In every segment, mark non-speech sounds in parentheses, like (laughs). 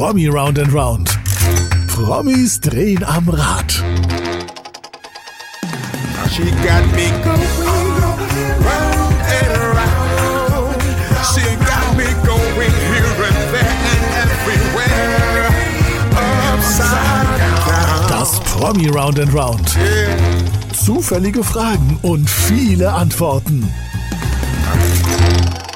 Promi Round and Round. Promis drehen am Rad. She got me going round and round. She got me going here and there and everywhere. Upside down. Das Promi Round and Round. Zufällige Fragen und viele Antworten.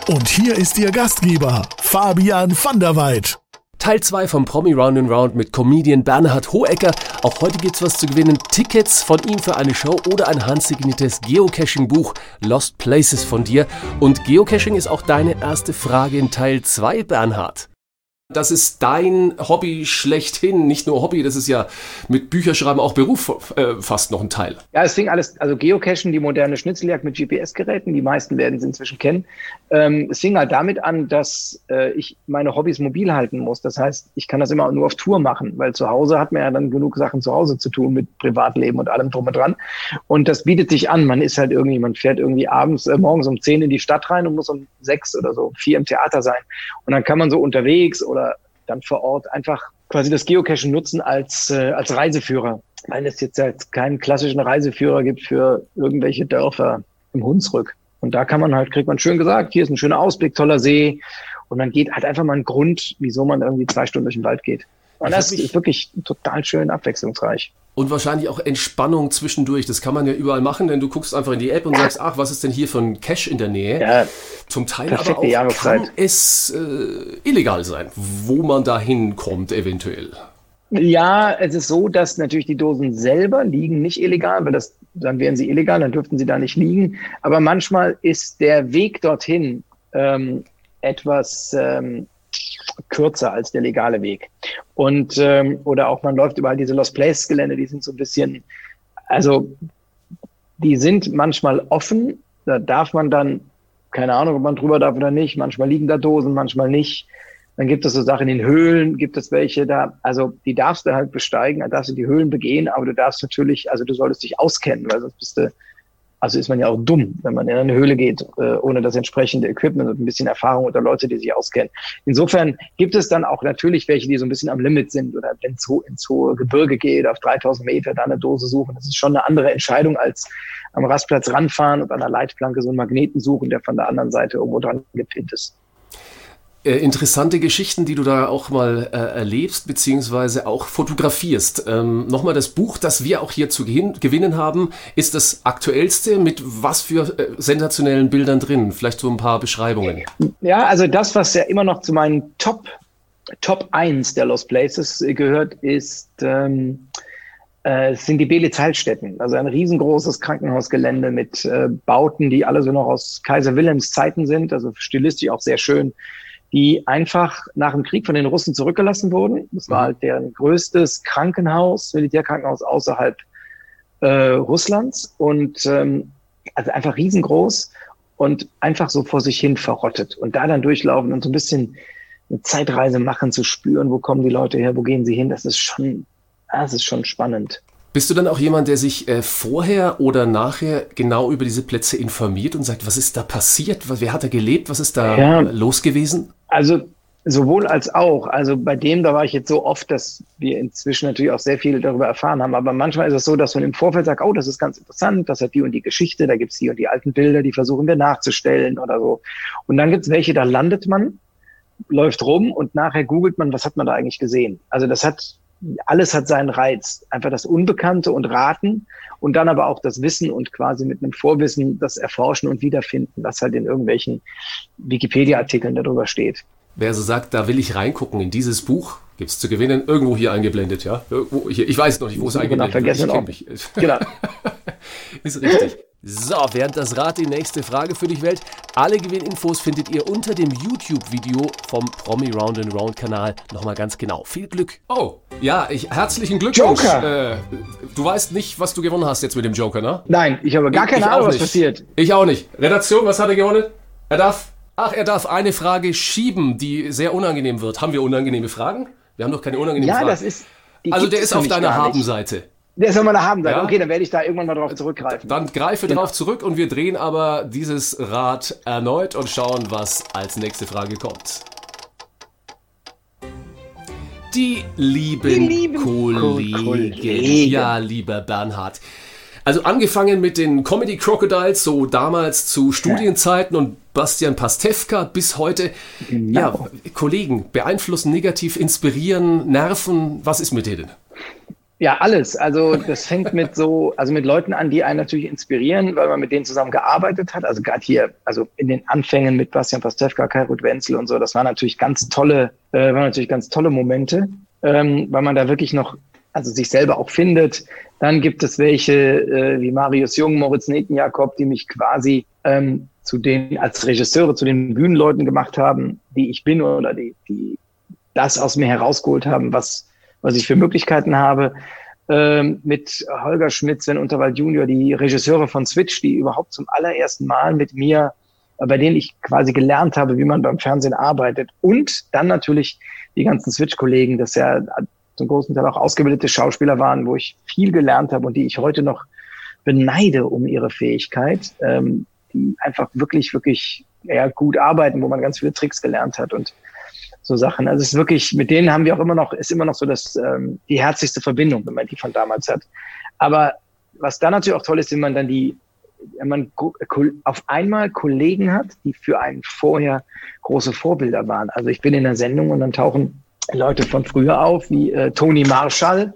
Und hier ist Ihr Gastgeber, Fabian van der Weid. Teil 2 vom Promi Round and Round mit Comedian Bernhard Hohecker. Auch heute gibt's was zu gewinnen. Tickets von ihm für eine Show oder ein handsigniertes Geocaching-Buch Lost Places von dir. Und Geocaching ist auch deine erste Frage in Teil 2, Bernhard. Das ist dein Hobby schlechthin. Nicht nur Hobby, das ist ja mit Bücherschreiben auch Beruf äh, fast noch ein Teil. Ja, es fing alles, also Geocachen, die moderne Schnitzeljagd mit GPS-Geräten, die meisten werden es inzwischen kennen. Ähm, es fing halt damit an, dass äh, ich meine Hobbys mobil halten muss. Das heißt, ich kann das immer nur auf Tour machen, weil zu Hause hat man ja dann genug Sachen zu Hause zu tun mit Privatleben und allem drum und dran. Und das bietet sich an. Man ist halt irgendwie, man fährt irgendwie abends, äh, morgens um zehn in die Stadt rein und muss um sechs oder so, vier im Theater sein. Und dann kann man so unterwegs oder dann vor Ort einfach quasi das Geocachen nutzen als, äh, als Reiseführer, weil es jetzt halt keinen klassischen Reiseführer gibt für irgendwelche Dörfer im Hunsrück. Und da kann man halt, kriegt man schön gesagt, hier ist ein schöner Ausblick, toller See. Und man geht, hat einfach mal einen Grund, wieso man irgendwie zwei Stunden durch den Wald geht. Und das ist wirklich total schön abwechslungsreich. Und wahrscheinlich auch Entspannung zwischendurch. Das kann man ja überall machen, denn du guckst einfach in die App und sagst, ach, was ist denn hier für ein Cache in der Nähe? Ja, Zum Teil aber auch Jahreszeit. kann es äh, illegal sein, wo man da hinkommt eventuell. Ja, es ist so, dass natürlich die Dosen selber liegen nicht illegal, weil das, dann wären sie illegal, dann dürften sie da nicht liegen. Aber manchmal ist der Weg dorthin ähm, etwas ähm, kürzer als der legale Weg. Und ähm, oder auch man läuft über diese Lost Place Gelände, die sind so ein bisschen, also die sind manchmal offen. Da darf man dann, keine Ahnung, ob man drüber darf oder nicht. Manchmal liegen da Dosen, manchmal nicht. Dann gibt es so Sachen in Höhlen, gibt es welche da, also die darfst du halt besteigen, da darfst du die Höhlen begehen, aber du darfst natürlich, also du solltest dich auskennen, weil sonst bist du, also ist man ja auch dumm, wenn man in eine Höhle geht, äh, ohne das entsprechende Equipment und ein bisschen Erfahrung oder Leute, die sich auskennen. Insofern gibt es dann auch natürlich welche, die so ein bisschen am Limit sind oder wenn es ins hohe Gebirge geht, auf 3000 Meter, da eine Dose suchen. Das ist schon eine andere Entscheidung als am Rastplatz ranfahren und an der Leitplanke so einen Magneten suchen, der von der anderen Seite irgendwo dran gepinnt ist. Äh, interessante Geschichten, die du da auch mal äh, erlebst, beziehungsweise auch fotografierst. Ähm, Nochmal das Buch, das wir auch hier zu gewinnen haben, ist das aktuellste mit was für äh, sensationellen Bildern drin? Vielleicht so ein paar Beschreibungen. Ja, also das, was ja immer noch zu meinen Top, Top 1 der Lost Places gehört, ist, ähm, äh, sind die Belitz Heilstätten. Also ein riesengroßes Krankenhausgelände mit äh, Bauten, die alle so noch aus Kaiser Wilhelms Zeiten sind, also stilistisch auch sehr schön, die einfach nach dem Krieg von den Russen zurückgelassen wurden. Das war halt deren größtes Krankenhaus, Militärkrankenhaus außerhalb äh, Russlands und ähm, also einfach riesengroß und einfach so vor sich hin verrottet und da dann durchlaufen und so ein bisschen eine Zeitreise machen, zu spüren, wo kommen die Leute her, wo gehen sie hin, das ist schon, das ist schon spannend. Bist du dann auch jemand, der sich äh, vorher oder nachher genau über diese Plätze informiert und sagt, was ist da passiert? Wer hat da gelebt? Was ist da Ja. los gewesen? Also sowohl als auch. Also bei dem, da war ich jetzt so oft, dass wir inzwischen natürlich auch sehr viel darüber erfahren haben. Aber manchmal ist es so, dass man im Vorfeld sagt, oh, das ist ganz interessant, das hat die und die Geschichte, da gibt's die und die alten Bilder, die versuchen wir nachzustellen oder so. Und dann gibt's welche, da landet man, läuft rum und nachher googelt man, was hat man da eigentlich gesehen. Also das hat, alles hat seinen Reiz. Einfach das Unbekannte und Raten und dann aber auch das Wissen und quasi mit einem Vorwissen das Erforschen und Wiederfinden, was halt in irgendwelchen Wikipedia-Artikeln darüber steht. Wer so sagt, da will ich reingucken in dieses Buch, gibt's zu gewinnen, irgendwo hier eingeblendet, ja? Irgendwo hier, ich weiß noch nicht, wo es nach eingeblendet mich. Genau. (laughs) Ist richtig. So, während das Rad die nächste Frage für dich wählt, alle Gewinninfos findet ihr unter dem YouTube-Video vom Promi Round and Round Kanal. Nochmal ganz genau. Viel Glück. Oh, ja, ich, herzlichen Glückwunsch. Joker! Äh, du weißt nicht, was du gewonnen hast jetzt mit dem Joker, ne? Nein, ich habe gar keine ich Ahnung, was nicht. passiert. Ich auch nicht. Redaktion, was hat er gewonnen? Er darf. Ach, er darf eine Frage schieben, die sehr unangenehm wird. Haben wir unangenehme Fragen? Wir haben doch keine unangenehmen Ja, Fragen. das ist. also der ist auf deiner. Habenseite. Der ist auf meiner Habenseite. Ja? Okay, dann werde ich da irgendwann mal drauf zurückgreifen. Dann greife Genau. drauf zurück und wir drehen aber dieses Rad erneut und schauen, was als nächste Frage kommt. Die lieben, Die lieben Kollegen. Kollegen. Ja, lieber Bernhard. Also angefangen mit den Comedy Crocodiles, so damals zu Studienzeiten und Bastian Pastewka bis heute. Genau. Ja, Kollegen beeinflussen, negativ inspirieren, nerven. Was ist mit denen? Ja, alles. Also das fängt mit so, also mit Leuten an, die einen natürlich inspirieren, weil man mit denen zusammen gearbeitet hat. Also gerade hier, also in den Anfängen mit Bastian Pastewka, Kai Ruth Wenzel und so, das waren natürlich ganz tolle, äh, waren natürlich ganz tolle Momente, ähm, weil man da wirklich noch, also sich selber auch findet. Dann gibt es welche äh, wie Marius Jung, Moritz Netenjakob, die mich quasi ähm, zu den als Regisseure, zu den Bühnenleuten gemacht haben, die ich bin oder die, die das aus mir herausgeholt haben, was was ich für Möglichkeiten habe. Ähm, mit Holger Schmidt, Sven Unterwald Junior, die Regisseure von Switch, die überhaupt zum allerersten Mal mit mir, äh, bei denen ich quasi gelernt habe, wie man beim Fernsehen arbeitet. Und dann natürlich die ganzen Switch-Kollegen, das ja zum großen Teil auch ausgebildete Schauspieler waren, wo ich viel gelernt habe und die ich heute noch beneide um ihre Fähigkeit, ähm, die einfach wirklich, wirklich ja, gut arbeiten, wo man ganz viele Tricks gelernt hat. Und so Sachen. Also es ist wirklich, mit denen haben wir auch immer noch, ist immer noch so das, ähm, die herzlichste Verbindung, wenn man die von damals hat. Aber was da natürlich auch toll ist, wenn man dann die, wenn man auf einmal Kollegen hat, die für einen vorher große Vorbilder waren. Also ich bin in der Sendung und dann tauchen Leute von früher auf, wie äh, Tony Marshall.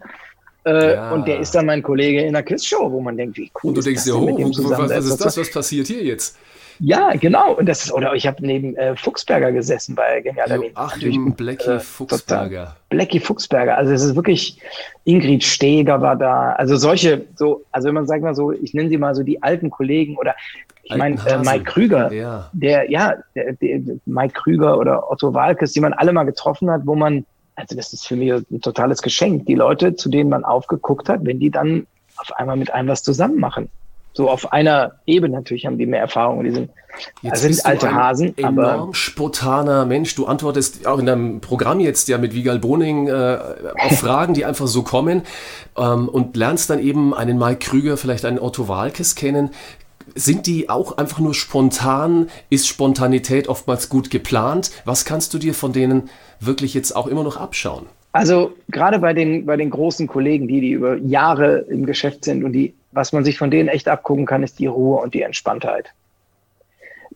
Äh, Ja. Und der ist dann mein Kollege in der Quizshow, wo man denkt, wie cool Und du denkst dir, oh, was, was ist das? Was passiert hier jetzt? Ja, genau. Und das ist, oder ich habe neben äh, Fuchsberger gesessen bei Genial Daneben. Natürlich, Joachim Blackie äh, Fuchsberger. Blackie Fuchsberger. Also es ist wirklich, Ingrid Steger war da. Also solche, so, also wenn man sagt mal so, ich nenne sie mal so die alten Kollegen oder ich meine äh. Mike Krüger, Ja. der, ja, der, der, Mike Krüger oder Otto Walkes, die man alle mal getroffen hat, wo man, also das ist für mich ein totales Geschenk. Die Leute, zu denen man aufgeguckt hat, wenn die dann auf einmal mit einem was zusammen machen. So auf einer Ebene natürlich haben die mehr Erfahrung. Die sind, Jetzt sind bist du alte ein Hasen, enorm aber spontaner Mensch. Du antwortest auch in deinem Programm jetzt ja mit Vigal Boning äh, auf (laughs) Fragen, die einfach so kommen ähm, und lernst dann eben einen Mike Krüger, vielleicht einen Otto Walkes kennen. Sind die auch einfach nur spontan? Ist Spontanität oftmals gut geplant? Was kannst du dir von denen wirklich jetzt auch immer noch abschauen? Also gerade bei den, bei den großen Kollegen, die, die über Jahre im Geschäft sind und die, was man sich von denen echt abgucken kann, ist die Ruhe und die Entspanntheit.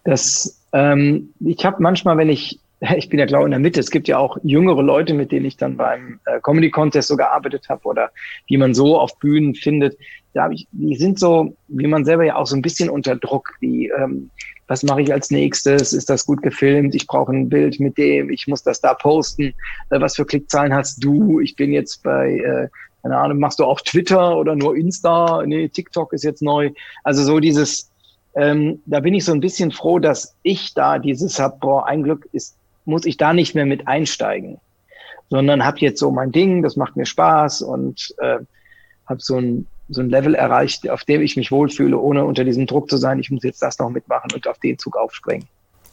Das, ähm, ich habe manchmal, wenn ich, (laughs) ich bin ja glaube in der Mitte, es gibt ja auch jüngere Leute, mit denen ich dann beim äh, Comedy Contest so gearbeitet habe oder die man so auf Bühnen findet. Da ich, die sind so, wie man selber ja auch so ein bisschen unter Druck, wie ähm, was mache ich als nächstes? Ist das gut gefilmt? Ich brauche ein Bild mit dem, ich muss das da posten. Äh, was für Klickzahlen hast du? Ich bin jetzt bei, äh, keine Ahnung, machst du auch Twitter oder nur Insta? Nee, TikTok ist jetzt neu. Also so dieses, ähm, da bin ich so ein bisschen froh, dass ich da dieses hab, boah, ein Glück ist, muss ich da nicht mehr mit einsteigen, sondern habe jetzt so mein Ding, das macht mir Spaß und äh, habe so ein so ein Level erreicht, auf dem ich mich wohlfühle, ohne unter diesem Druck zu sein, ich muss jetzt das noch mitmachen und auf den Zug aufspringen.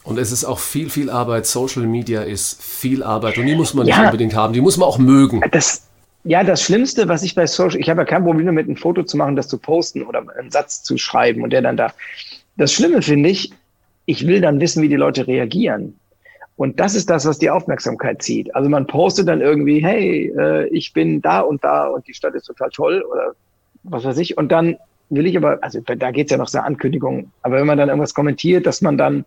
Und es ist auch viel, viel Arbeit. Social Media ist viel Arbeit und die muss man nicht Ja. unbedingt haben. Die muss man auch mögen. Das, ja, das Schlimmste, was ich bei Social, ich habe ja kein Problem damit, ein Foto zu machen, das zu posten oder einen Satz zu schreiben und der dann da. Das Schlimme finde ich, ich will dann wissen, wie die Leute reagieren. Und das ist das, was die Aufmerksamkeit zieht. Also man postet dann irgendwie, hey, äh, ich bin da und da und die Stadt ist total toll oder was weiß ich. Und dann will ich aber, also da geht's ja noch so Ankündigungen, aber wenn man dann irgendwas kommentiert, dass man dann,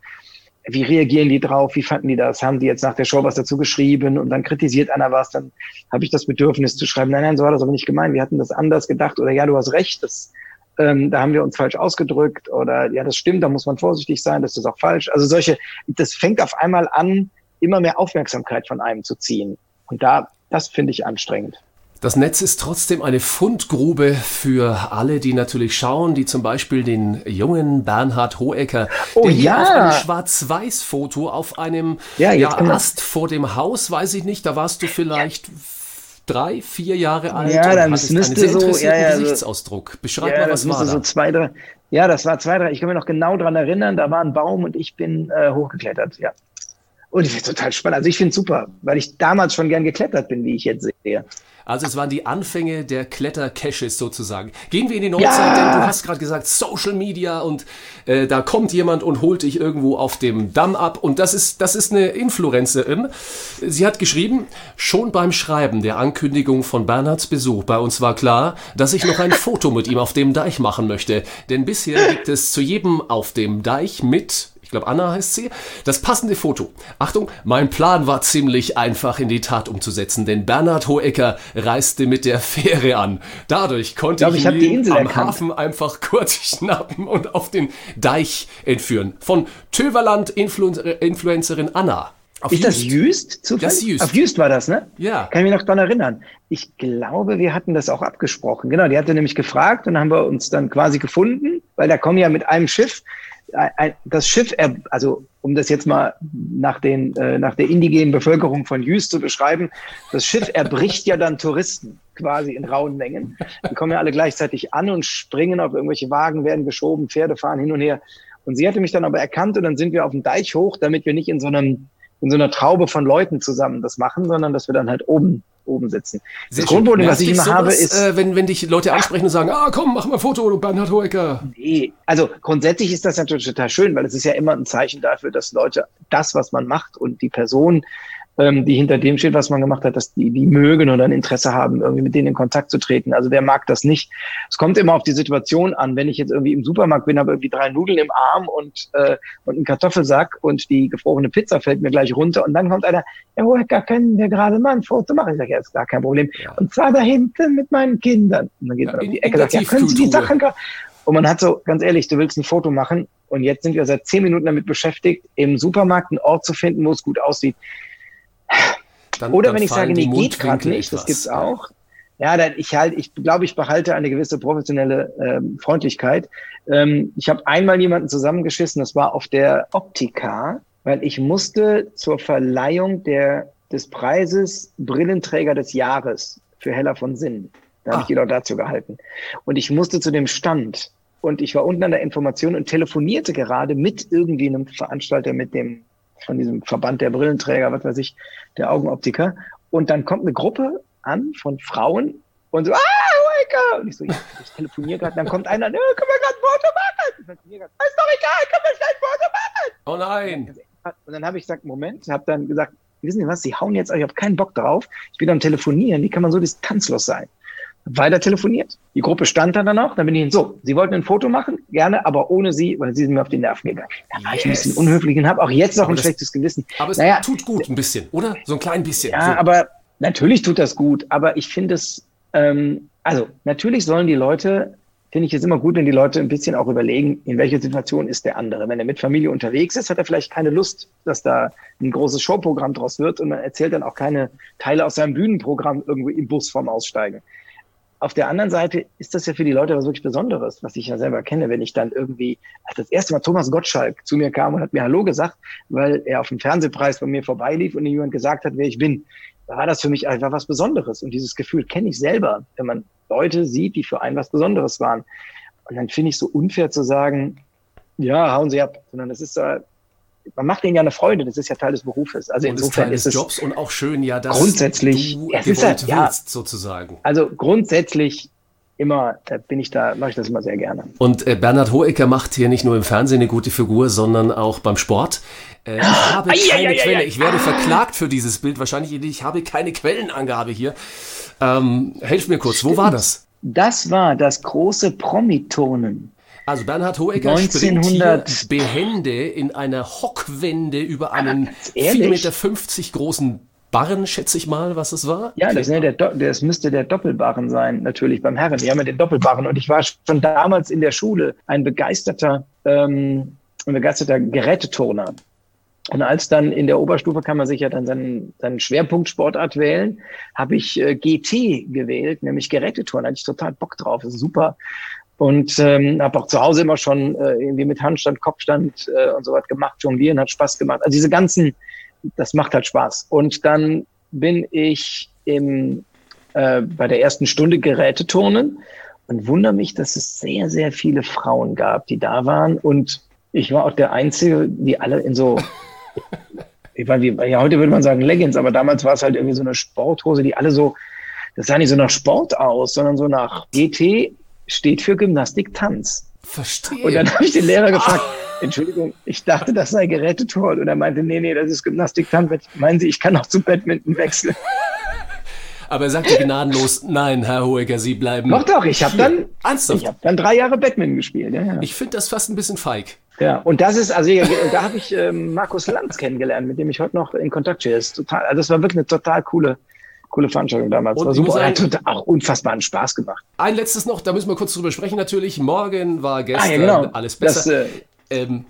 wie reagieren die drauf, wie fanden die das, haben die jetzt nach der Show was dazu geschrieben? Und dann kritisiert einer was, dann habe ich das Bedürfnis zu schreiben, nein, nein, so war das aber nicht gemeint, wir hatten das anders gedacht. Oder ja, du hast recht, das, ähm, da haben wir uns falsch ausgedrückt. Oder ja, das stimmt, da muss man vorsichtig sein, das ist auch falsch. Also solche, das fängt auf einmal an, immer mehr Aufmerksamkeit von einem zu ziehen. Und da, das finde ich anstrengend. Das Netz ist trotzdem eine Fundgrube für alle, die natürlich schauen, die zum Beispiel den jungen Bernhard Hohecker, Oh der hier ja. auf einem Schwarz-Weiß-Foto auf einem Ja, ja, Ast vor dem Haus, weiß ich nicht, da warst du vielleicht drei, vier Jahre alt Ja, dann müsste einen sehr so- ja, ja, Gesichtsausdruck. Beschreib ja, mal, das was war da? so zwei, drei, ja, das war zwei, drei, ich kann mich noch genau dran erinnern, da war ein Baum und ich bin äh, hochgeklettert, ja. Und ich finde total spannend. Also ich finde es super, weil ich damals schon gern geklettert bin, wie ich jetzt sehe. Also es waren die Anfänge der Klettercaches sozusagen. Gehen wir in die Neuzeit, ja. denn du hast gerade gesagt Social Media und äh, da kommt jemand und holt dich irgendwo auf dem Damm ab und das ist das ist eine Influencerin. Sie hat geschrieben, schon beim Schreiben der Ankündigung von Bernhards Besuch bei uns war klar, dass ich noch ein Foto mit ihm auf dem Deich machen möchte, denn bisher gibt es zu jedem auf dem Deich mit glaube Anna heißt sie, das passende Foto. Achtung, mein Plan war ziemlich einfach in die Tat umzusetzen, denn Bernhard Hohecker reiste mit der Fähre an. Dadurch konnte ich, glaub, ich, ihn am erkannt. Hafen einfach (laughs) kurz schnappen und auf den Deich entführen. Von Töverland Influ Influencerin Anna. Auf ist Just. das Jüst? Zufällig? Das Jüst. Auf Jüst war das, ne? Ja. Kann ich mich noch daran erinnern. Ich glaube, wir hatten das auch abgesprochen. Genau, die hatte nämlich gefragt und dann haben wir uns dann quasi gefunden, weil da kommen ja mit einem Schiff das Schiff, also um das jetzt mal nach, den, äh, nach der indigenen Bevölkerung von Jüst zu beschreiben, das Schiff erbricht ja dann Touristen quasi in rauen Mengen. Die kommen ja alle gleichzeitig an und springen auf irgendwelche Wagen, werden geschoben, Pferde fahren hin und her. Und sie hatte mich dann aber erkannt und dann sind wir auf dem Deich hoch, damit wir nicht in so einem in so einer Traube von Leuten zusammen das machen, sondern dass wir dann halt oben oben sitzen. Sehr das Grundproblem, was ich immer sowas, habe, ist. Äh, wenn, wenn dich Leute ansprechen und sagen, ah, komm, mach mal ein Foto, Bernhard Hoeker. Nee, also grundsätzlich ist das natürlich total schön, weil es ist ja immer ein Zeichen dafür, dass Leute das, was man macht und die Person ähm, die hinter dem steht, was man gemacht hat, dass die, die mögen oder ein Interesse haben, irgendwie mit denen in Kontakt zu treten. Also wer mag das nicht? Es kommt immer auf die Situation an. Wenn ich jetzt irgendwie im Supermarkt bin, habe irgendwie drei Nudeln im Arm und, äh, und einen Kartoffelsack und die gefrorene Pizza fällt mir gleich runter und dann kommt einer, ja, woher können wir gerade mal ein Foto machen? Ich sage, ja, ist gar kein Problem. Ja. Und zwar da hinten mit meinen Kindern. Und dann geht ja, man auf die Ecke und sagt, ja, können Sie die Sachen und man hat so, ganz ehrlich, du willst ein Foto machen und jetzt sind wir seit zehn Minuten damit beschäftigt, im Supermarkt einen Ort zu finden, wo es gut aussieht. Dann, Oder dann wenn ich sage, nee, geht gerade nicht, das gibt's auch. Ja, dann ich halt, ich glaube, ich behalte eine gewisse professionelle ähm, Freundlichkeit. Ähm, ich habe einmal jemanden zusammengeschissen, das war auf der Optika, weil ich musste zur Verleihung der, des Preises Brillenträger des Jahres für Heller von Sinn. Da ah. habe ich jedoch dazu gehalten. Und ich musste zu dem Stand und ich war unten an der Information und telefonierte gerade mit irgendwie einem Veranstalter, mit dem von diesem Verband der Brillenträger, was weiß ich, der Augenoptiker. Und dann kommt eine Gruppe an von Frauen und so, ah, Heike! Und ich so, ja, ich telefoniere gerade. Dann kommt einer, ne, können wir gerade ein Foto machen? Ich telefoniere gerade, ist doch egal, können wir schnell ein Foto machen? Oh nein! Und dann habe ich gesagt, Moment, habe dann gesagt, wissen Sie was, Sie hauen jetzt, ich habe keinen Bock drauf, ich bin am Telefonieren, wie kann man so distanzlos sein? Weiter telefoniert. Die Gruppe stand dann noch. Dann bin ich so, Sie wollten ein Foto machen? Gerne, aber ohne Sie, weil Sie sind mir auf die Nerven gegangen. Da war yes. ich ein bisschen unhöflich und habe auch jetzt noch aber ein das, schlechtes Gewissen. Aber es naja, tut gut ein bisschen, oder? So ein klein bisschen. Ja, so. aber natürlich tut das gut. Aber ich finde es, ähm, also natürlich sollen die Leute, finde ich es immer gut, wenn die Leute ein bisschen auch überlegen, in welcher Situation ist der andere. Wenn er mit Familie unterwegs ist, hat er vielleicht keine Lust, dass da ein großes Showprogramm draus wird und man erzählt dann auch keine Teile aus seinem Bühnenprogramm irgendwie im Bus vorm Aussteigen. Auf der anderen Seite ist das ja für die Leute was wirklich Besonderes, was ich ja selber kenne, wenn ich dann irgendwie, als das erste Mal Thomas Gottschalk zu mir kam und hat mir Hallo gesagt, weil er auf dem Fernsehpreis bei mir vorbeilief und jemand gesagt hat, wer ich bin. Da war das für mich einfach was Besonderes. Und dieses Gefühl kenne ich selber, wenn man Leute sieht, die für einen was Besonderes waren. Und dann finde ich so unfair zu sagen, ja, hauen Sie ab, sondern das ist da, man macht ihnen ja eine Freude, das ist ja Teil des Berufes. Also und insofern ist, ist es Jobs und auch schön ja, dass grundsätzlich du es ist halt, ja, willst, sozusagen. Also grundsätzlich immer, da bin ich da, mache ich das immer sehr gerne. Und äh, Bernhard Hohecker macht hier nicht nur im Fernsehen eine gute Figur, sondern auch beim Sport. Äh, ich habe ai, keine ai, Quelle. Ai, ich werde verklagt für dieses Bild. Wahrscheinlich, ich habe keine Quellenangabe hier. Ähm, helf mir kurz, wo war das? Das war das große Promitonen. Also Bernhard Hohecker 1900 springt behende in einer Hockwende über einen 4,50 Meter großen Barren, schätze ich mal, was es war. Ja, das, ne, der, das müsste der Doppelbarren sein, natürlich beim Herren. Wir haben ja den Doppelbarren und ich war schon damals in der Schule ein begeisterter, ähm, ein begeisterter Geräteturner. Und als dann in der Oberstufe kann man sich ja dann seinen, seinen Schwerpunktsportart wählen, habe ich äh, GT gewählt, nämlich Geräteturnen. Da hatte ich total Bock drauf. Das ist super. Und ähm, habe auch zu Hause immer schon äh, irgendwie mit Handstand, Kopfstand äh, und so was gemacht. Jonglieren hat Spaß gemacht. Also diese ganzen, das macht halt Spaß. Und dann bin ich im, äh, bei der ersten Stunde Geräteturnen und wundere mich, dass es sehr, sehr viele Frauen gab, die da waren. Und ich war auch der Einzige, die alle in so, (laughs) ich weiß, wie, ja, heute würde man sagen Leggings, aber damals war es halt irgendwie so eine Sporthose, die alle so das sah nicht so nach Sport aus, sondern so nach GT steht für Gymnastik Tanz. Verstehe. Und dann habe ich den Lehrer gefragt, Entschuldigung, ich dachte, das sei Gerätetor. Und er meinte, nee, nee, das ist Gymnastik Tanz. Meinen Sie, ich kann auch zum Badminton wechseln? Aber er sagte gnadenlos, nein, Herr Hohecker, Sie bleiben. Doch, doch, ich habe dann, Ernsthaft? ich habe dann drei Jahre Badminton gespielt. Ja, ja. Ich finde das fast ein bisschen feig. Ja, und das ist, also ja, da habe ich ähm, Markus Lanz kennengelernt, mit dem ich heute noch in Kontakt stehe. Das, ist total, also das war wirklich eine total coole, coole Veranstaltung damals. Und war super. Hat sagen- total, auch unfassbaren Spaß gemacht. Ein letztes noch, da müssen wir kurz drüber sprechen natürlich. Morgen war gestern Ah, ja, genau. alles Das, besser. äh, ähm,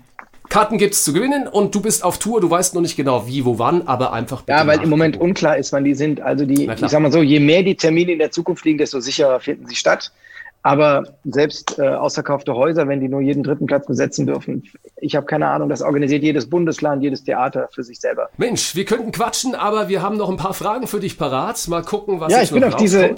Karten gibt's zu gewinnen und du bist auf Tour. Du weißt noch nicht genau wie, wo, wann, aber einfach Ja, weil im Moment unklar ist, wann die sind. Also die, ich sag mal so, je mehr die Termine in der Zukunft liegen, desto sicherer finden sie statt. Aber selbst äh, ausverkaufte Häuser, wenn die nur jeden dritten Platz besetzen dürfen, ich habe keine Ahnung, das organisiert jedes Bundesland, jedes Theater für sich selber. Mensch, wir könnten quatschen, aber wir haben noch ein paar Fragen für dich parat. Mal gucken, was Ja, ich bin auf diese,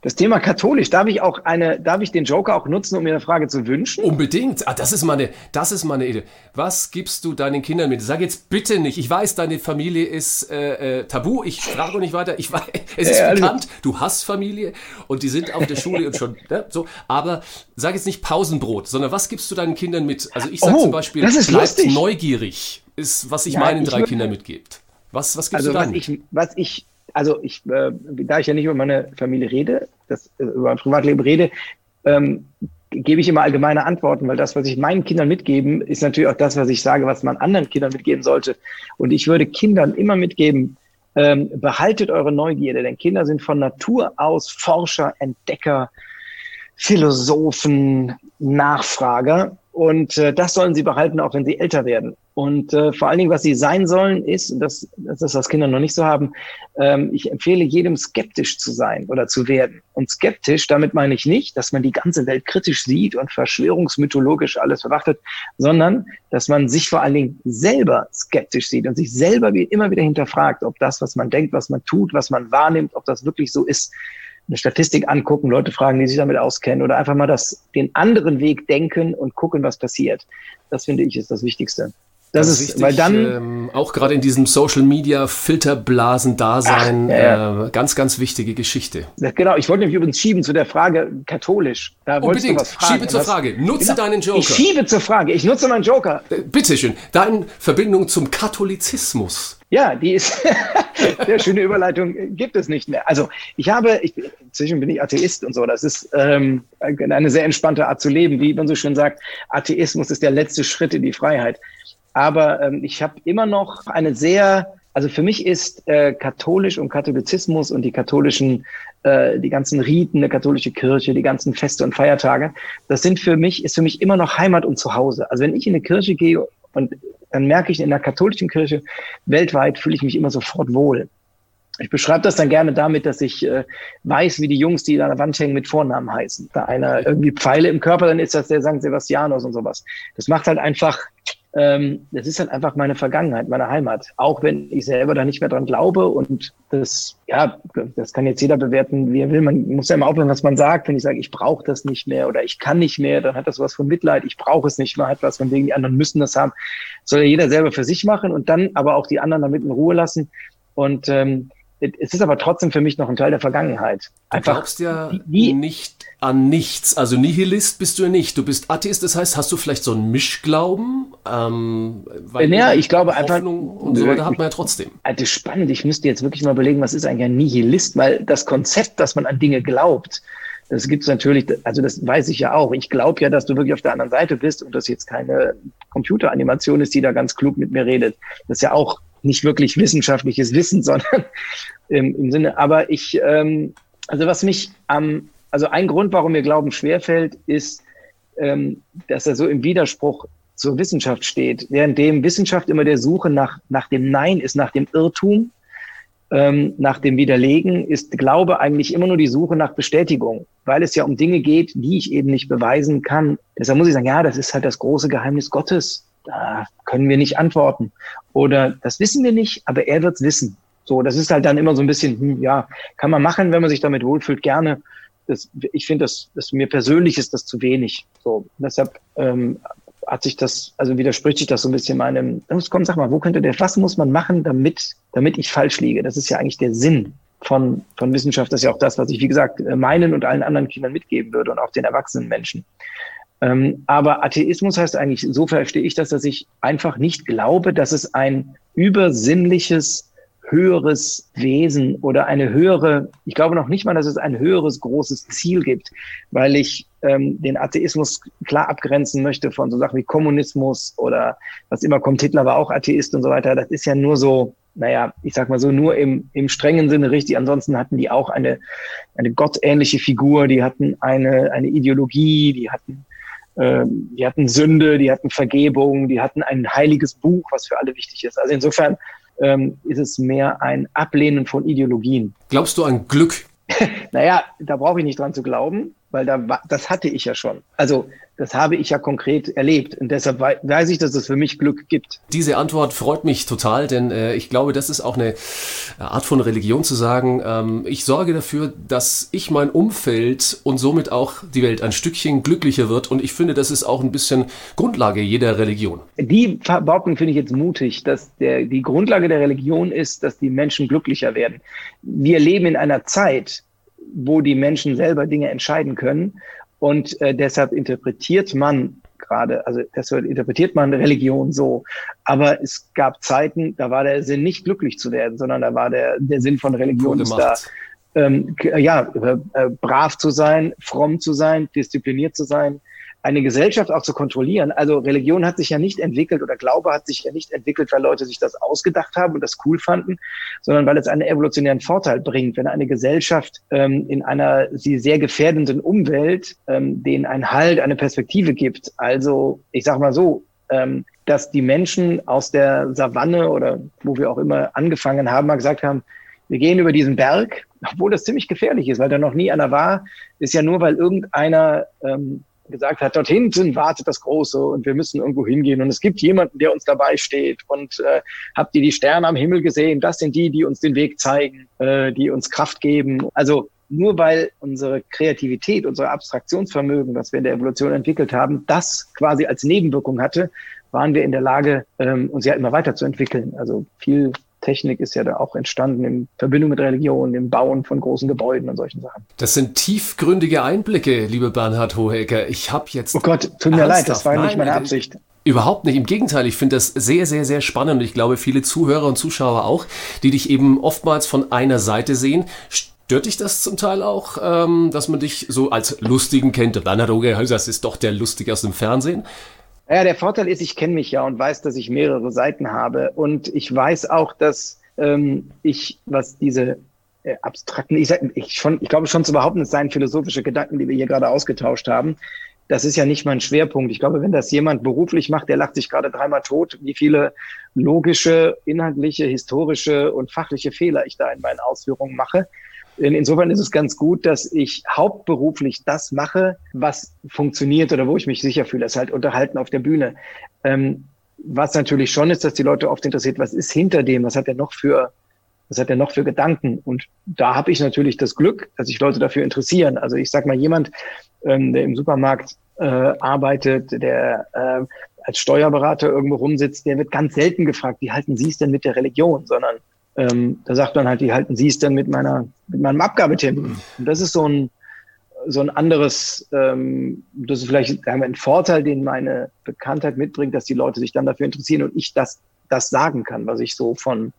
das Thema katholisch. Darf ich auch eine, darf ich den Joker auch nutzen, um mir eine Frage zu wünschen? Unbedingt. Ah, das ist meine, das ist meine Idee. Was gibst du deinen Kindern mit? Sag jetzt bitte nicht. Ich weiß, deine Familie ist äh, äh, tabu. Ich frage nicht weiter. Ich weiß, es ist Ja, also- bekannt. Du hast Familie und die sind auf der Schule (laughs) und schon ne, so. Aber sag jetzt nicht Pausenbrot, sondern was gibst du deinen Kindern mit? Also ich sag Oh, zum Beispiel, das ist bleibt lustig. neugierig. Ist was ich Ja, meinen ich drei Kindern mitgebt. Was was gibst Also du was dann? ich, was ich, also ich, äh, da ich ja nicht über meine Familie rede, das, äh, über mein Privatleben rede, ähm, gebe ich immer allgemeine Antworten, weil das, was ich meinen Kindern mitgeben, ist natürlich auch das, was ich sage, was man anderen Kindern mitgeben sollte. Und ich würde Kindern immer mitgeben, ähm, behaltet eure Neugierde, denn Kinder sind von Natur aus Forscher, Entdecker, Philosophen, Nachfrager. Und äh, das sollen sie behalten, auch wenn sie älter werden. Und äh, vor allen Dingen, was sie sein sollen, ist, und das, das was Kinder noch nicht so haben, ähm, ich empfehle jedem skeptisch zu sein oder zu werden. Und skeptisch, damit meine ich nicht, dass man die ganze Welt kritisch sieht und verschwörungsmythologisch alles verwachtet, sondern dass man sich vor allen Dingen selber skeptisch sieht und sich selber wie immer wieder hinterfragt, ob das, was man denkt, was man tut, was man wahrnimmt, ob das wirklich so ist eine Statistik angucken, Leute fragen, die sich damit auskennen oder einfach mal das, den anderen Weg denken und gucken, was passiert. Das finde ich ist das Wichtigste. Das, ist, wichtig, weil dann, ähm, auch gerade in diesem Social Media Filterblasen-Dasein Ach, ja, äh, ganz, ganz wichtige Geschichte. genau, ich wollte mich übrigens schieben zu der Frage katholisch. Da Unbedingt. was fragen. Schiebe zur Frage. Nutze Genau. deinen Joker. Ich schiebe zur Frage. Ich nutze meinen Joker. Äh, Bitteschön, deine Verbindung zum Katholizismus. Ja, die ist (laughs) sehr schöne Überleitung gibt es nicht mehr. Also ich habe, ich, inzwischen bin ich Atheist und so. Das ist ähm, eine sehr entspannte Art zu leben, wie man so schön sagt. Atheismus ist der letzte Schritt in die Freiheit. Aber ähm, ich habe immer noch eine sehr, also für mich ist äh, katholisch und Katholizismus und die katholischen, äh, die ganzen Riten, der katholische Kirche, die ganzen Feste und Feiertage, das sind für mich, ist für mich immer noch Heimat und Zuhause. Also wenn ich in eine Kirche gehe und dann merke ich in der katholischen Kirche weltweit fühle ich mich immer sofort wohl. Ich beschreibe das dann gerne damit, dass ich äh, weiß, wie die Jungs, die an der Wand hängen, mit Vornamen heißen. Da einer irgendwie Pfeile im Körper, dann ist das der St. Sebastianus und sowas. Das macht halt einfach, ähm, das ist halt einfach meine Vergangenheit, meine Heimat. Auch wenn ich selber da nicht mehr dran glaube und das, ja, das kann jetzt jeder bewerten, wie er will. Man muss ja immer aufhören, was man sagt. Wenn ich sage, ich brauche das nicht mehr oder ich kann nicht mehr, dann hat das was von Mitleid. Ich brauche es nicht mehr, hat was von wegen, die anderen müssen das haben. Soll ja jeder selber für sich machen und dann aber auch die anderen damit in Ruhe lassen. Und ähm, es ist aber trotzdem für mich noch ein Teil der Vergangenheit. Du Einfach glaubst ja wie- nicht an nichts. Also Nihilist bist du ja nicht. Du bist Atheist, das heißt, hast du vielleicht so einen Mischglauben? Ähm, weil Ja, ich glaube einfach- Hoffnung und so weiter hat man ja trotzdem. Das ist spannend. Ich müsste jetzt wirklich mal überlegen, was ist eigentlich ein Nihilist? Weil das Konzept, dass man an Dinge glaubt, das gibt es natürlich, also das weiß ich ja auch. Ich glaube ja, dass du wirklich auf der anderen Seite bist und das jetzt keine Computeranimation ist, die da ganz klug mit mir redet. Das ist ja auch nicht wirklich wissenschaftliches Wissen, (laughs) sondern im, im Sinne, aber ich, ähm, also was mich am, also ein Grund, warum mir Glauben schwerfällt, ist, ähm, dass er so im Widerspruch zur Wissenschaft steht. Währenddem Wissenschaft immer der Suche nach, nach dem Nein ist, nach dem Irrtum, ähm, nach dem Widerlegen, ist Glaube eigentlich immer nur die Suche nach Bestätigung, weil es ja um Dinge geht, die ich eben nicht beweisen kann. Deshalb muss ich sagen, ja, das ist halt das große Geheimnis Gottes. Da können wir nicht antworten. Oder das wissen wir nicht, aber er wird's wissen. So, das ist halt dann immer so ein bisschen, hm, ja, kann man machen, wenn man sich damit wohlfühlt, gerne. Das, ich finde, das, das mir persönlich ist das zu wenig. So, deshalb ähm, hat sich das, also widerspricht sich das so ein bisschen meinem, komm, sag mal, wo könnte der, was muss man machen, damit, damit ich falsch liege? Das ist ja eigentlich der Sinn von, von Wissenschaft. Das ist ja auch das, was ich, wie gesagt, meinen und allen anderen Kindern mitgeben würde und auch den erwachsenen Menschen. Ähm, aber Atheismus heißt eigentlich, so verstehe ich das, dass ich einfach nicht glaube, dass es ein übersinnliches höheres Wesen oder eine höhere, ich glaube noch nicht mal, dass es ein höheres großes Ziel gibt, weil ich ähm, den Atheismus klar abgrenzen möchte von so Sachen wie Kommunismus oder was immer kommt, Hitler war auch Atheist und so weiter. Das ist ja nur so, naja, ich sag mal so, nur im, im strengen Sinne richtig. Ansonsten hatten die auch eine, eine gottähnliche Figur, die hatten eine, eine Ideologie, die hatten ähm, die hatten Sünde, die hatten Vergebung, die hatten ein heiliges Buch, was für alle wichtig ist. Also insofern ähm, ist es mehr ein Ablehnen von Ideologien. Glaubst du an Glück? (laughs) naja, da brauche ich nicht dran zu glauben weil da das hatte ich ja schon. Also das habe ich ja konkret erlebt und deshalb weiß ich, dass es für mich Glück gibt. Diese Antwort freut mich total, denn äh, ich glaube, das ist auch eine Art von Religion zu sagen, ähm, ich sorge dafür, dass ich mein Umfeld und somit auch die Welt ein Stückchen glücklicher wird und ich finde, das ist auch ein bisschen Grundlage jeder Religion. Die Behauptung finde ich jetzt mutig, dass der, die Grundlage der Religion ist, dass die Menschen glücklicher werden. Wir leben in einer Zeit, wo die Menschen selber Dinge entscheiden können. Und äh, deshalb interpretiert man gerade, also deshalb interpretiert man Religion so. Aber es gab Zeiten, da war der Sinn nicht glücklich zu werden, sondern da war der, der Sinn von Religion ist da, ähm, ja, äh, brav zu sein, fromm zu sein, diszipliniert zu sein, eine Gesellschaft auch zu kontrollieren. Also Religion hat sich ja nicht entwickelt oder Glaube hat sich ja nicht entwickelt, weil Leute sich das ausgedacht haben und das cool fanden, sondern weil es einen evolutionären Vorteil bringt, wenn eine Gesellschaft ähm, in einer sie sehr gefährdenden Umwelt ähm, denen ein Halt, eine Perspektive gibt. Also ich sage mal so, ähm, dass die Menschen aus der Savanne oder wo wir auch immer angefangen haben, mal gesagt haben, wir gehen über diesen Berg, obwohl das ziemlich gefährlich ist, weil da noch nie einer war, ist ja nur, weil irgendeiner ähm, gesagt hat, dort hinten wartet das Große und wir müssen irgendwo hingehen und es gibt jemanden, der uns dabei steht und äh, habt ihr die Sterne am Himmel gesehen? Das sind die, die uns den Weg zeigen, äh, die uns Kraft geben. Also nur weil unsere Kreativität, unser Abstraktionsvermögen, was wir in der Evolution entwickelt haben, das quasi als Nebenwirkung hatte, waren wir in der Lage, ähm, uns ja immer weiterzuentwickeln. Also viel Technik ist ja da auch entstanden in Verbindung mit Religion, im Bauen von großen Gebäuden und solchen Sachen. Das sind tiefgründige Einblicke, liebe Bernhard Hohecker. Ich habe jetzt. Oh Gott, tut mir leid, das war Nein, nicht meine Absicht. Überhaupt nicht. Im Gegenteil, ich finde das sehr, sehr, sehr spannend und ich glaube, viele Zuhörer und Zuschauer auch, die dich eben oftmals von einer Seite sehen. Stört dich das zum Teil auch, ähm, dass man dich so als Lustigen kennt? Bernhard Hohecker, das ist doch der Lustige aus dem Fernsehen. Ja, der Vorteil ist, ich kenne mich ja und weiß, dass ich mehrere Seiten habe. Und ich weiß auch, dass ähm, ich, was diese äh, abstrakten, ich, sag, ich, schon, ich glaube schon zu behaupten, es seien philosophische Gedanken, die wir hier gerade ausgetauscht haben. Das ist ja nicht mein Schwerpunkt. Ich glaube, wenn das jemand beruflich macht, der lacht sich gerade dreimal tot, wie viele logische, inhaltliche, historische und fachliche Fehler ich da in meinen Ausführungen mache. Insofern ist es ganz gut, dass ich hauptberuflich das mache, was funktioniert oder wo ich mich sicher fühle. Das ist halt Unterhalten auf der Bühne. Ähm, was natürlich schon ist, dass die Leute oft interessiert, was ist hinter dem, was hat er noch für, was hat er noch für Gedanken? Und da habe ich natürlich das Glück, dass sich Leute dafür interessieren. Also ich sag mal, jemand, ähm, der im Supermarkt äh, arbeitet, der äh, als Steuerberater irgendwo rumsitzt, der wird ganz selten gefragt, wie halten Sie es denn mit der Religion, sondern ähm, da sagt man halt, die halten Sie es denn mit meiner, mit meinem Abgabetermin. Und das ist so ein, so ein anderes, ähm, das ist vielleicht ein Vorteil, den meine Bekanntheit mitbringt, dass die Leute sich dann dafür interessieren und ich das, das sagen kann, was ich so von,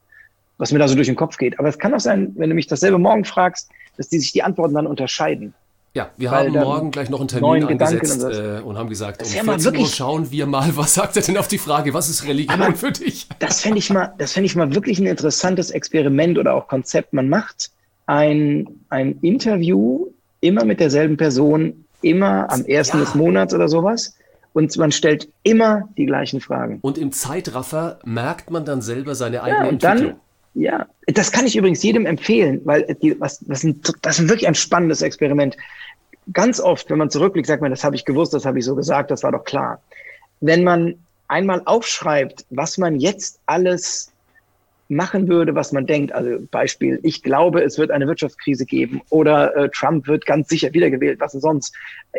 was mir da so durch den Kopf geht. Aber es kann auch sein, wenn du mich dasselbe morgen fragst, dass die sich die Antworten dann unterscheiden. Ja, wir haben morgen gleich noch einen Termin angesetzt und, äh, und, haben gesagt, um 14 Uhr schauen wir mal, (laughs) was sagt er denn auf die Frage, was ist Religion Aber für dich? Das fände ich mal, das fände ich mal wirklich ein interessantes Experiment oder auch Konzept. Man macht ein, ein Interview immer mit derselben Person, immer am ersten ja. des Monats oder sowas. Und man stellt immer die gleichen Fragen. Und im Zeitraffer merkt man dann selber seine eigene ja, und Entwicklung. Dann, ja, das kann ich übrigens jedem empfehlen, weil die, was, das, ein, das ist wirklich ein spannendes Experiment. Ganz oft, wenn man zurückblickt, sagt man, das habe ich gewusst, das habe ich so gesagt, das war doch klar. Wenn man einmal aufschreibt, was man jetzt alles machen würde, was man denkt. Also Beispiel, ich glaube, es wird eine Wirtschaftskrise geben oder äh, Trump wird ganz sicher wiedergewählt, was denn sonst.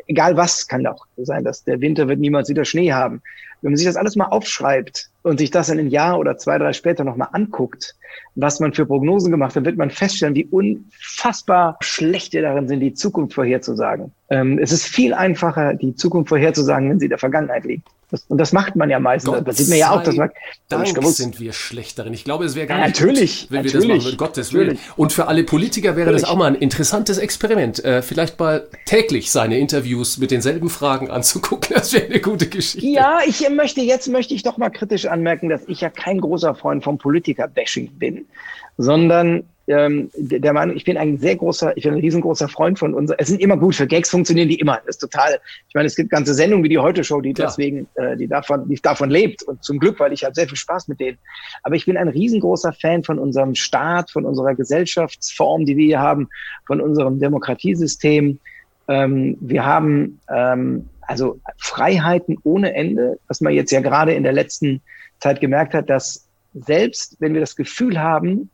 Egal was, kann auch sein, dass der Winter wird niemals wieder Schnee haben. Wenn man sich das alles mal aufschreibt, und sich das in ein Jahr oder zwei, drei später nochmal anguckt, was man für Prognosen gemacht hat, wird man feststellen, wie unfassbar schlecht wir darin sind, die Zukunft vorherzusagen. Ähm, es ist viel einfacher, die Zukunft vorherzusagen, wenn sie in der Vergangenheit liegt. Das, und das macht man ja meistens. Gott das sieht man ja auch. Das war, Dank gewusst. sind wir schlecht darin. Ich glaube, es wäre gar Ja, nicht natürlich, gut, wenn wir natürlich, das machen würden. Gottes Willen. Und für alle Politiker wäre das Natürlich. auch mal ein interessantes Experiment. Äh, vielleicht mal täglich seine Interviews mit denselben Fragen anzugucken. Das wäre eine gute Geschichte. Ja, ich möchte, jetzt möchte ich doch mal kritisch anmerken, dass ich ja kein großer Freund vom Politiker-Bashing bin, sondern ähm, der Meinung, ich bin ein sehr großer, ich bin ein riesengroßer Freund von uns. Es sind immer gut, für Gags funktionieren die immer. Das ist total, ich meine, es gibt ganze Sendungen wie die Heute-Show, die Klar. deswegen, äh, die davon, die davon lebt. Und zum Glück, weil ich habe sehr viel Spaß mit denen. Aber ich bin ein riesengroßer Fan von unserem Staat, von unserer Gesellschaftsform, die wir hier haben, von unserem Demokratiesystem. Ähm, wir haben ähm, also Freiheiten ohne Ende, was man jetzt ja gerade in der letzten Zeit gemerkt hat, dass selbst wenn wir das Gefühl haben,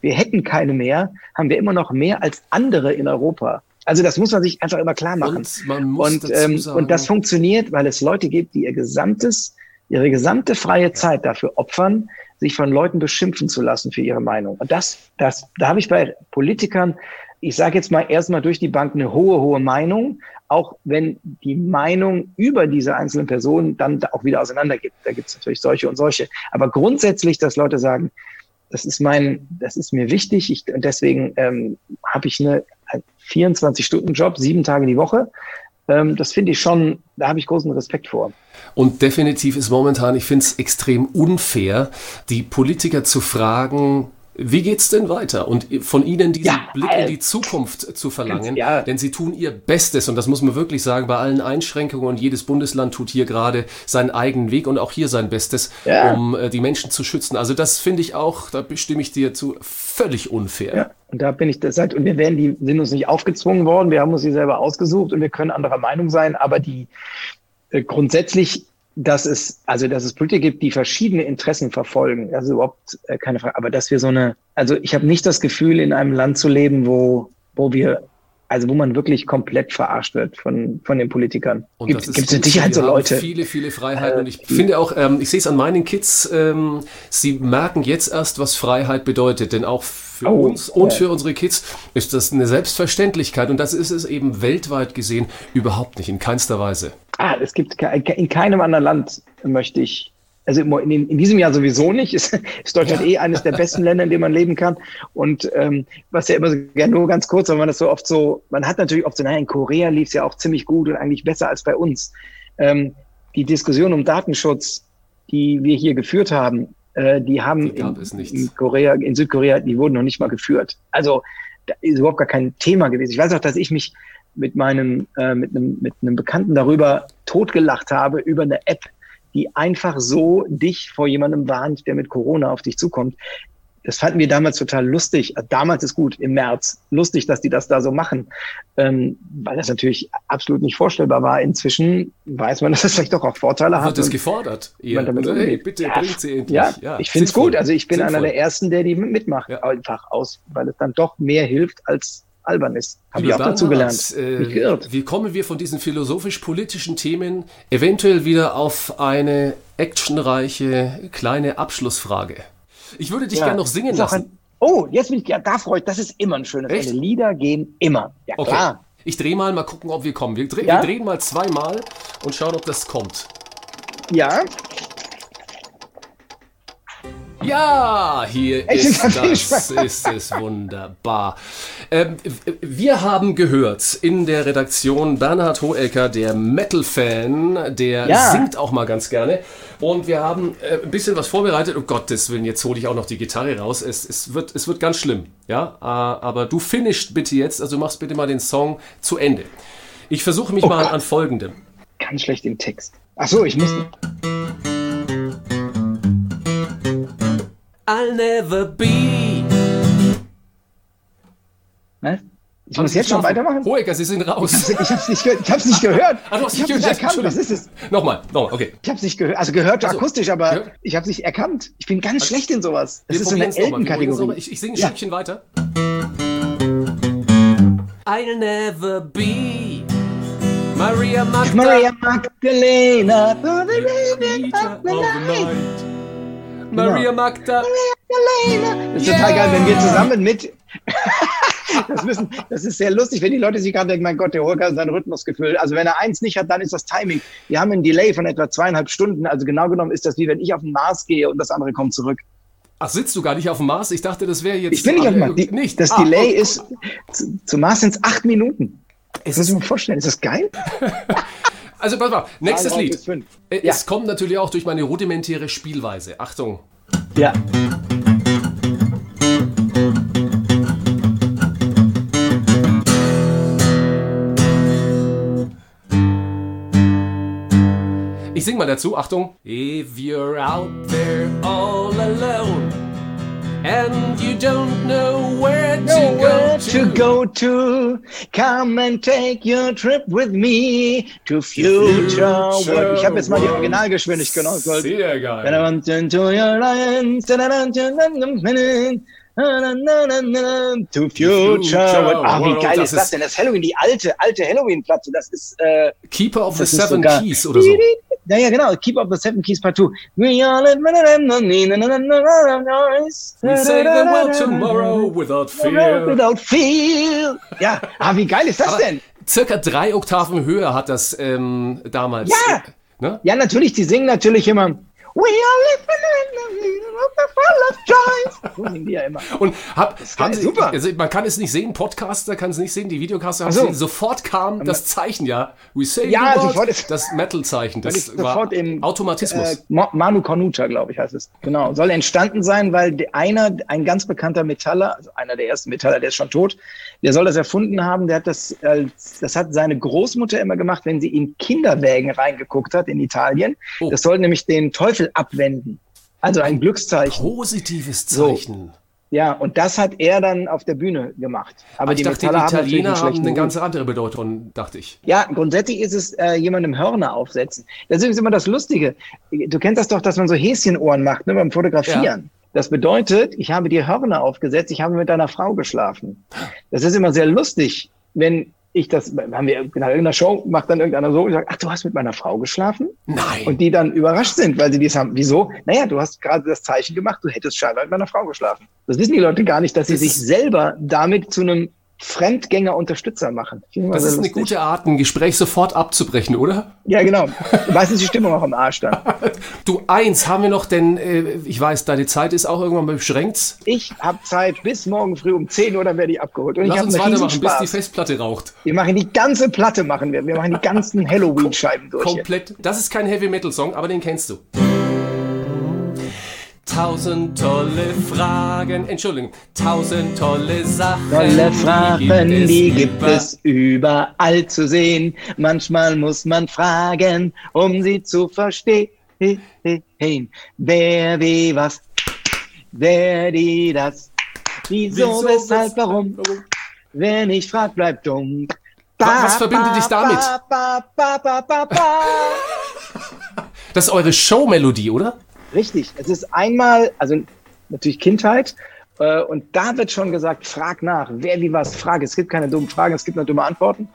wir hätten keine mehr, haben wir immer noch mehr als andere in Europa. Also das muss man sich einfach immer klar machen. Und Und, ähm, sagen, und das funktioniert, weil es Leute gibt, die ihr gesamtes, ihre gesamte freie Zeit dafür opfern, sich von Leuten beschimpfen zu lassen für ihre Meinung. Und das, das, da habe ich bei Politikern, ich sage jetzt mal erstmal durch die Bank eine hohe, hohe Meinung, auch wenn die Meinung über diese einzelnen Personen dann da auch wieder auseinander gibt. Da gibt es natürlich solche und solche. Aber grundsätzlich, dass Leute sagen, das ist mein, das ist mir wichtig. Ich, und deswegen ähm, habe ich eine 24-Stunden-Job, sieben Tage die Woche. Ähm, das finde ich schon, da habe ich großen Respekt vor. Und definitiv ist momentan, ich finde es extrem unfair, die Politiker zu fragen, wie geht's denn weiter? Und von ihnen diesen Ja, Blick in äh, die Zukunft zu verlangen, ja. denn sie tun ihr Bestes und das muss man wirklich sagen, bei allen Einschränkungen und jedes Bundesland tut hier gerade seinen eigenen Weg und auch hier sein Bestes, Ja. um äh, die Menschen zu schützen. Also das finde ich auch, da bestimme ich dir zu, völlig unfair. Ja, und da bin ich deshalb, und wir werden die, sind uns nicht aufgezwungen worden, wir haben uns die selber ausgesucht und wir können anderer Meinung sein, aber die äh, grundsätzlich, dass es, also dass es Politiker gibt, die verschiedene Interessen verfolgen, das ist überhaupt äh, keine Frage. Aber dass wir so eine, also ich habe nicht das Gefühl, in einem Land zu leben, wo, wo wir, also wo man wirklich komplett verarscht wird von, von den Politikern. Und Gibt das ist es mit Sicherheit so Leute. Viele, viele Freiheiten. Äh, und ich finde auch, ähm, ich sehe es an meinen Kids, ähm, sie merken jetzt erst, was Freiheit bedeutet. Denn auch für Oh, uns und ja. für unsere Kids ist das eine Selbstverständlichkeit. Und das ist es eben weltweit gesehen überhaupt nicht, in keinster Weise. Ah, es gibt in keinem anderen Land möchte ich, also in, in diesem Jahr sowieso nicht, (laughs) ist, ist Deutschland Ja. eh eines der besten Länder, in dem man leben kann. Und ähm, was ja immer so, ja, nur ganz kurz, weil man das so oft so, man hat natürlich oft so, naja, in Korea lief es ja auch ziemlich gut und eigentlich besser als bei uns. Ähm, die Diskussion um Datenschutz, die wir hier geführt haben, äh, die haben Die in, in Korea, in Südkorea, die wurden noch nicht mal geführt. Also da ist überhaupt gar kein Thema gewesen. Ich weiß auch, dass ich mich mit meinem, äh, mit einem, mit einem Bekannten darüber totgelacht habe, über eine App, die einfach so dich vor jemandem warnt, der mit Corona auf dich zukommt. Das fanden wir damals total lustig. Also Damals ist gut, im März. Lustig, dass die das da so machen. Ähm, weil das natürlich absolut nicht vorstellbar war. Inzwischen weiß man, (laughs) dass das vielleicht doch auch Vorteile hat. Wird es und- gefordert? Also, hey, bitte Ja, bringt sie endlich. Ja, ich finde es gut. Also ich bin einer Sinnvoll. der Ersten, der die mitmacht. Ja. Einfach aus, weil es dann doch mehr hilft als albern ist. Habe ich auch dazu gelernt. Äh, wie kommen wir von diesen philosophisch-politischen Themen eventuell wieder auf eine actionreiche kleine Abschlussfrage? Ich würde dich Ja. gerne noch singen lassen. Ein, oh, jetzt bin ich, ja, da freue ich, das ist immer ein schönes Echt? Ende. Lieder gehen immer. Ja, Okay. klar. Ich drehe mal, mal gucken, ob wir kommen. Wir, dreh, Ja? wir drehen mal zweimal und schauen, ob das kommt. Ja, Ja, hier ist Das. Ist es wunderbar. Ähm, wir haben gehört in der Redaktion Bernhard Hohecker, der Metal-Fan, der Ja. singt auch mal ganz gerne. Und wir haben äh, ein bisschen was vorbereitet. Um Gottes Willen, jetzt hole ich auch noch die Gitarre raus. Es, es, wird, es wird ganz schlimm. Ja, äh, aber du finisht bitte jetzt, also machst bitte mal den Song zu Ende. Ich versuche mich mal Gott. an folgendem. ganz schlecht im Text. Ach so, ich muss. I'll never be. Ne? Ich muss jetzt schon weitermachen? Hohecker, Sie sind raus. Ich hab's nicht, ge ich hab's nicht gehört. Du hast ich nicht hab's gehört. nicht erkannt. Was ist es? Nochmal, nochmal, okay. Ich hab's nicht gehört. Also gehört Also, akustisch, aber gehört? ich hab's nicht erkannt. Ich bin ganz schlecht in sowas. Das ist so eine. Eltenkategorie. Ich, ich singe ein Ja. Stückchen weiter. I'll never be Maria Magda. Maria Magdalena. Peter of night. Maria Magda. Das ist total geil, wenn wir zusammen mit. (laughs) das, müssen, das ist sehr lustig, wenn die Leute sich gerade denken, mein Gott, der Holger hat sein Rhythmusgefühl. Also wenn er eins nicht hat, dann ist das Timing. Wir haben einen Delay von etwa zweieinhalb Stunden. Also genau genommen ist das wie wenn ich auf den Mars gehe und das andere kommt zurück. Ach, sitzt du gar nicht auf dem Mars? Ich dachte, das wäre jetzt. Ich bin nicht auf dem Mars. Die, nicht. Das Ah, Delay oh, ist, zu, zu Mars sind es acht Minuten. Das ist, ich mir vorstellen. Ist das geil? (laughs) also, pass mal, nächstes Lied. Äh, Ja. Es kommt natürlich auch durch meine rudimentäre Spielweise. Achtung. Ja. Ich sing mal dazu. Achtung. If you're out there all alone and you don't know where to Nowhere go to go to. Come and take your trip with me to future, Future world. Ich habe jetzt mal die. Originalgeschwindigkeit genommen. Sehr geil. to future. Future world. Ah, wie geil das ist das denn? Das Halloween, die alte, alte Halloween-Platte. Das ist, äh, Keeper of the Seven sogar- Keys oder so. Ja, ja, genau. Keep up the Seven Keys Part 2. We all We say the world tomorrow without fear. Without fear. Ja, ah, wie geil ist das Aber denn? circa drei Oktaven höher hat das ähm, damals. Ja. äh, Ne? Ja, natürlich, die singen natürlich immer. We are living in the middle of the ja immer. Und hab, haben Sie, super. Also man kann es nicht sehen, Podcaster kann es nicht sehen, die Videocaster haben so. sie, sofort kam das Zeichen, ja. We say Ja, sofort ist- das Metal-Zeichen, das sofort im Automatismus. Äh, Manu Cornuccia, glaube ich, heißt es. Genau. Soll entstanden sein, weil einer, ein ganz bekannter Metaller, also einer der ersten Metaller, der ist schon tot, der soll das erfunden haben. Der hat das als, das hat seine Großmutter immer gemacht, wenn sie in Kinderwägen reingeguckt hat in Italien. Oh. Das soll nämlich den Teufel abwenden. Also ein Glückszeichen. Positives So. Zeichen. Ja, und das hat er dann auf der Bühne gemacht. Aber ich die dachte, die Metaller haben natürlich Italiener haben schlechten eine Ruf. ganz andere Bedeutung, dachte ich. Ja, grundsätzlich ist es äh, jemandem Hörner aufsetzen. Das ist immer das Lustige. Du kennst das doch, dass man so Häschenohren macht ne, beim Fotografieren. Ja. Das bedeutet, ich habe dir Hörner aufgesetzt, ich habe mit deiner Frau geschlafen. Das ist immer sehr lustig, wenn ich das, haben wir in irgendeiner Show, macht dann irgendeiner so und sagt, ach, du hast mit meiner Frau geschlafen? Nein. Und die dann überrascht sind, weil sie dies haben. Wieso? Naja, du hast gerade das Zeichen gemacht, du hättest scheinbar mit meiner Frau geschlafen. Das wissen die Leute gar nicht, dass sie Das sich selber damit zu einem Fremdgänger-Unterstützer machen. Ich das ist eine lustig. gute Art, ein Gespräch sofort abzubrechen, oder? Ja, genau. Meistens die Stimmung auch am Arsch dann. (laughs) Du, eins haben wir noch, denn äh, ich weiß, deine Zeit ist auch irgendwann beschränkt. Ich habe Zeit bis morgen früh um 10 Uhr, dann werde ich abgeholt. Und ich Lass habe uns weitermachen, bis die. Festplatte raucht. Wir machen die ganze Platte, machen wir. Wir machen die ganzen (laughs) Halloween-Scheiben durch. Komplett. Das ist kein Heavy Metal Song, aber den kennst du. Tausend tolle Fragen, Entschuldigung, tausend tolle Sachen. Tolle Fragen, die gibt über- es überall zu sehen. Manchmal muss man fragen, um sie zu verstehen. Wer, wie, was, wer, die, das. Wieso, Wieso, weshalb, wes- warum? warum? Wer nicht fragt, bleibt dumm. Wa- was verbindet dich damit? Ba, ba. (laughs) Das ist eure Showmelodie, oder? Richtig. Es ist einmal, also natürlich Kindheit. Äh, und da wird schon gesagt, frag nach. Wer wie was, frag. Es gibt keine dummen Fragen, es gibt nur dumme Antworten.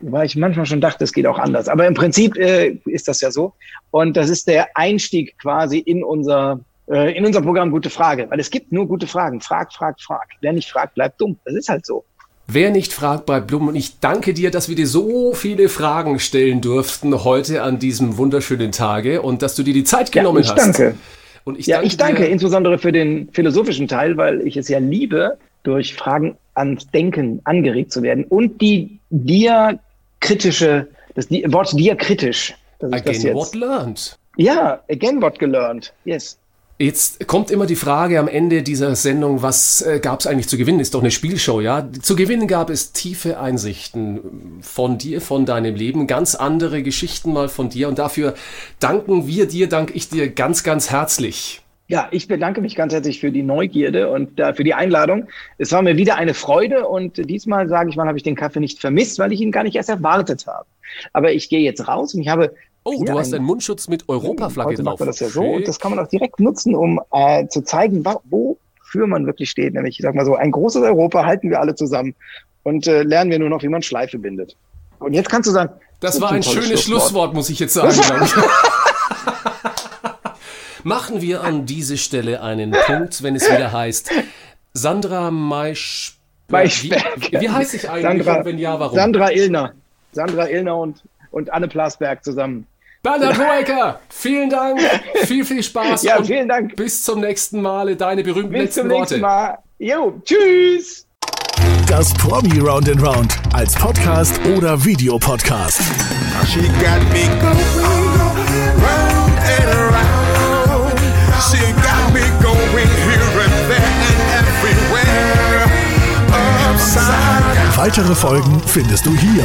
Weil ich manchmal schon dachte, es geht auch anders. Aber im Prinzip äh, ist das ja so. Und das ist der Einstieg quasi in unser, äh, in unser Programm Gute Frage. Weil es gibt nur gute Fragen. Frag, frag, frag. Wer nicht fragt, bleibt dumm. Das ist halt so. Wer nicht fragt, bleibt Blumen. Und ich danke dir, dass wir dir so viele Fragen stellen durften heute an diesem wunderschönen Tage und dass du dir die Zeit genommen ich hast. danke. Und ich Ja, danke ich danke dir. insbesondere für den philosophischen Teil, weil ich es ja liebe, durch Fragen ans Denken angeregt zu werden und die diakritische, das Di Wort diakritisch. dass ich das Again, what learned. ja, again what gelernt. Yes. Jetzt kommt immer die Frage am Ende dieser Sendung, was äh, gab es eigentlich zu gewinnen? Ist doch eine Spielshow, ja? Zu gewinnen gab es tiefe Einsichten von dir, von deinem Leben, ganz andere Geschichten mal von dir und dafür danken wir dir, danke ich dir ganz, ganz herzlich. Ja, ich bedanke mich ganz herzlich für die Neugierde und äh, für die Einladung. Es war mir wieder eine Freude und diesmal, sage ich mal, habe ich den Kaffee nicht vermisst, weil ich ihn gar nicht erst erwartet habe. Aber ich gehe jetzt raus und ich habe Oh, du hast einen- Mundschutz mit Europaflagge drauf. macht man das ja so und das kann man auch direkt nutzen, um äh, zu zeigen, wofür man wirklich steht. Nämlich, ich sag mal so, ein großes Europa halten wir alle zusammen und äh, lernen wir nur noch, wie man Schleife bindet. Und jetzt kannst du sagen, Das ist war ein tolles schönes Schlusswort, muss ich jetzt sagen. (laughs) (laughs) Machen wir an diese Stelle einen Punkt, wenn es wieder heißt Sandra Maisch. Maischberg. Wie, wie heißt ich eigentlich Sandra, und wenn ja, warum? Sandra Illner. Sandra Illner und, und Anne Plasberg zusammen. Bernhard Hoeker, vielen Dank, viel, viel Spaß Ja, und vielen Dank. bis zum nächsten Male. Deine berühmten Bis letzten zum nächsten Mal. Jo, tschüss. Das Promi Round and Round als Podcast oder Videopodcast. She got me going round and around. She got me going here and there and everywhere. Upside down. Weitere Folgen findest du hier.